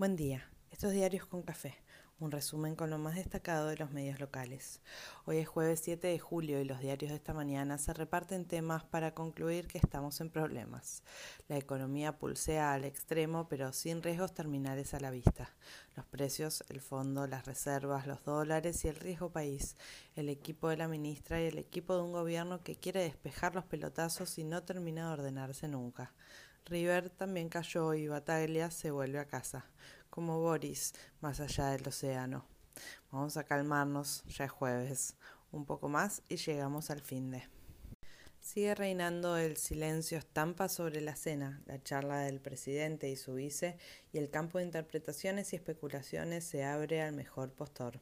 Buen día. Estos diarios con café. Un resumen con lo más destacado de los medios locales. Hoy es jueves 7 de julio y los diarios de esta mañana se reparten temas para concluir que estamos en problemas. La economía pulsea al extremo pero sin riesgos terminales a la vista. Los precios, el fondo, las reservas, los dólares y el riesgo país. El equipo de la ministra y el equipo de un gobierno que quiere despejar los pelotazos y no termina de ordenarse nunca. River también cayó y Bataglia se vuelve a casa, como Boris, más allá del océano. Vamos a calmarnos, ya es jueves, un poco más y llegamos al fin de. Sigue reinando el silencio estampa sobre la cena, la charla del presidente y su vice, y el campo de interpretaciones y especulaciones se abre al mejor postor.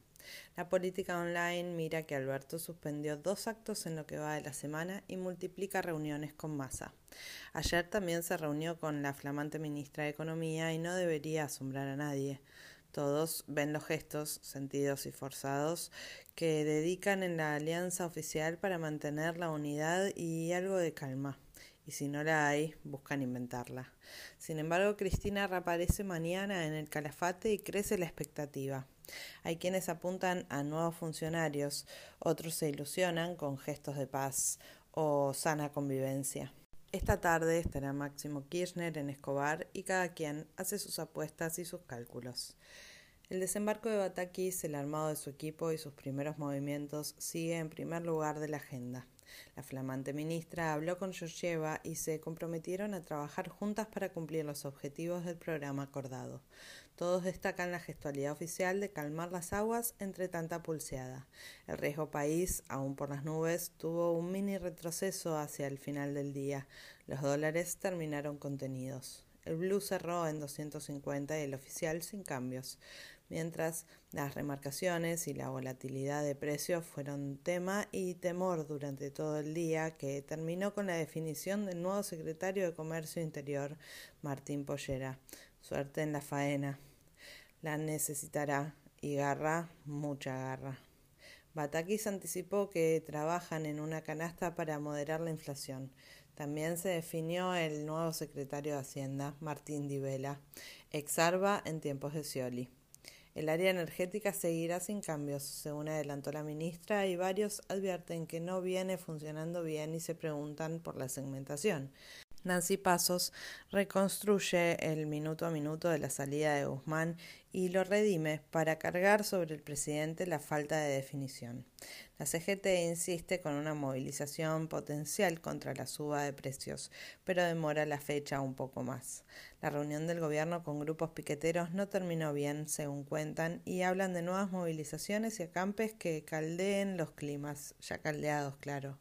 La política online mira que Alberto suspendió dos actos en lo que va de la semana y multiplica reuniones con masa. Ayer también se reunió con la flamante ministra de Economía y no debería asombrar a nadie. Todos ven los gestos, sentidos y forzados, que dedican en la alianza oficial para mantener la unidad y algo de calma. Y si no la hay, buscan inventarla. Sin embargo, Cristina reaparece mañana en el calafate y crece la expectativa. Hay quienes apuntan a nuevos funcionarios, otros se ilusionan con gestos de paz o sana convivencia. Esta tarde estará Máximo Kirchner en Escobar y cada quien hace sus apuestas y sus cálculos. El desembarco de Batakis, el armado de su equipo y sus primeros movimientos sigue en primer lugar de la agenda. La flamante ministra habló con Georgieva y se comprometieron a trabajar juntas para cumplir los objetivos del programa acordado. Todos destacan la gestualidad oficial de calmar las aguas entre tanta pulseada. El riesgo país, aún por las nubes, tuvo un mini retroceso hacia el final del día. Los dólares terminaron contenidos. El blue cerró en 250 y el oficial sin cambios mientras las remarcaciones y la volatilidad de precios fueron tema y temor durante todo el día, que terminó con la definición del nuevo secretario de Comercio Interior, Martín Pollera. Suerte en la faena. La necesitará y garra, mucha garra. Batakis anticipó que trabajan en una canasta para moderar la inflación. También se definió el nuevo secretario de Hacienda, Martín Di Vela, exarba en tiempos de Scioli. El área energética seguirá sin cambios, según adelantó la ministra, y varios advierten que no viene funcionando bien y se preguntan por la segmentación. Nancy Pasos reconstruye el minuto a minuto de la salida de Guzmán y lo redime para cargar sobre el presidente la falta de definición. La CGT insiste con una movilización potencial contra la suba de precios, pero demora la fecha un poco más. La reunión del gobierno con grupos piqueteros no terminó bien, según cuentan, y hablan de nuevas movilizaciones y acampes que caldeen los climas, ya caldeados, claro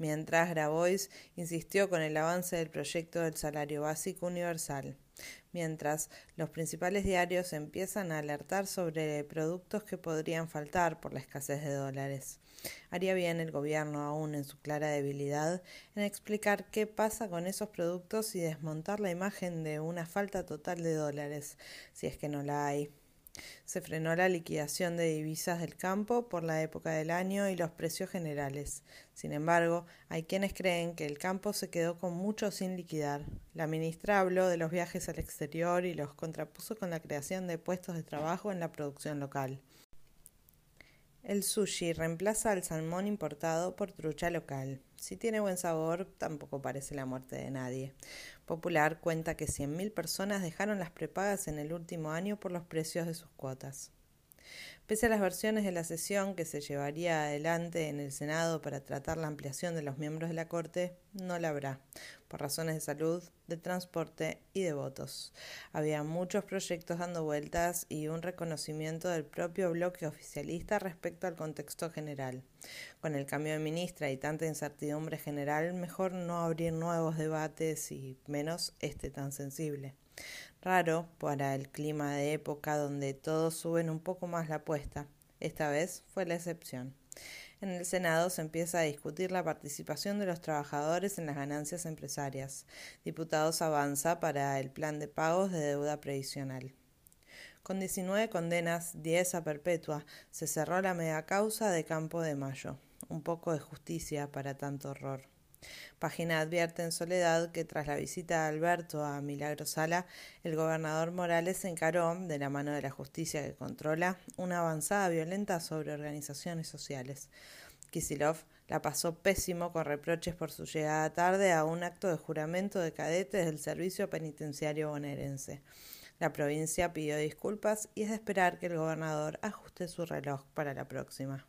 mientras Grabois insistió con el avance del proyecto del salario básico universal, mientras los principales diarios empiezan a alertar sobre productos que podrían faltar por la escasez de dólares. Haría bien el gobierno, aún en su clara debilidad, en explicar qué pasa con esos productos y desmontar la imagen de una falta total de dólares, si es que no la hay. Se frenó la liquidación de divisas del campo por la época del año y los precios generales. Sin embargo, hay quienes creen que el campo se quedó con mucho sin liquidar. La ministra habló de los viajes al exterior y los contrapuso con la creación de puestos de trabajo en la producción local. El sushi reemplaza al salmón importado por trucha local. Si tiene buen sabor, tampoco parece la muerte de nadie. Popular cuenta que 100.000 personas dejaron las prepagas en el último año por los precios de sus cuotas. Pese a las versiones de la sesión que se llevaría adelante en el Senado para tratar la ampliación de los miembros de la Corte, no la habrá, por razones de salud, de transporte y de votos. Había muchos proyectos dando vueltas y un reconocimiento del propio bloque oficialista respecto al contexto general. Con el cambio de ministra y tanta incertidumbre general, mejor no abrir nuevos debates y menos este tan sensible raro para el clima de época donde todos suben un poco más la apuesta. Esta vez fue la excepción. En el Senado se empieza a discutir la participación de los trabajadores en las ganancias empresarias. Diputados avanza para el plan de pagos de deuda previsional. Con 19 condenas, 10 a perpetua, se cerró la mega causa de Campo de Mayo. Un poco de justicia para tanto horror. Página advierte en Soledad que tras la visita de Alberto a Milagro Sala, el gobernador Morales encaró, de la mano de la justicia que controla, una avanzada violenta sobre organizaciones sociales. Kisilov la pasó pésimo con reproches por su llegada tarde a un acto de juramento de cadetes del Servicio Penitenciario bonaerense. La provincia pidió disculpas y es de esperar que el gobernador ajuste su reloj para la próxima.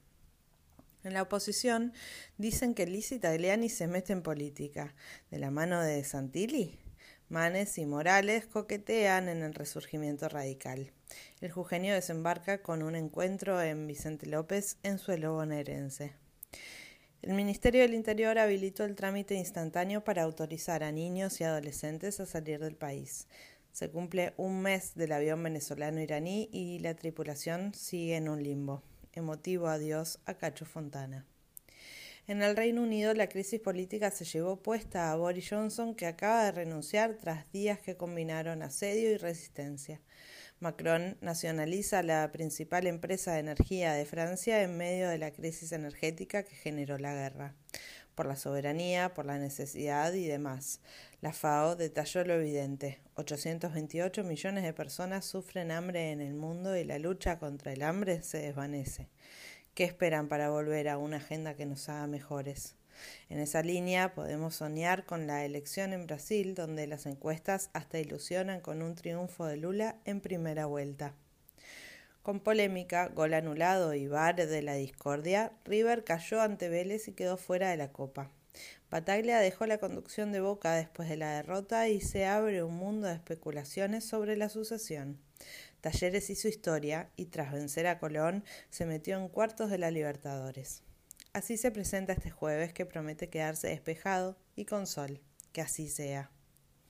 En la oposición dicen que Liz Tagliani se mete en política. ¿De la mano de Santilli? Manes y Morales coquetean en el resurgimiento radical. El jujeño desembarca con un encuentro en Vicente López en suelo bonaerense. El Ministerio del Interior habilitó el trámite instantáneo para autorizar a niños y adolescentes a salir del país. Se cumple un mes del avión venezolano-iraní y la tripulación sigue en un limbo emotivo adiós a Cacho Fontana. En el Reino Unido la crisis política se llevó puesta a Boris Johnson, que acaba de renunciar tras días que combinaron asedio y resistencia. Macron nacionaliza la principal empresa de energía de Francia en medio de la crisis energética que generó la guerra por la soberanía, por la necesidad y demás. La FAO detalló lo evidente. 828 millones de personas sufren hambre en el mundo y la lucha contra el hambre se desvanece. ¿Qué esperan para volver a una agenda que nos haga mejores? En esa línea podemos soñar con la elección en Brasil, donde las encuestas hasta ilusionan con un triunfo de Lula en primera vuelta. Con polémica, gol anulado y bar de la discordia, River cayó ante Vélez y quedó fuera de la Copa. Bataglia dejó la conducción de Boca después de la derrota y se abre un mundo de especulaciones sobre la sucesión. Talleres hizo historia y tras vencer a Colón se metió en cuartos de la Libertadores. Así se presenta este jueves que promete quedarse despejado y con sol. Que así sea.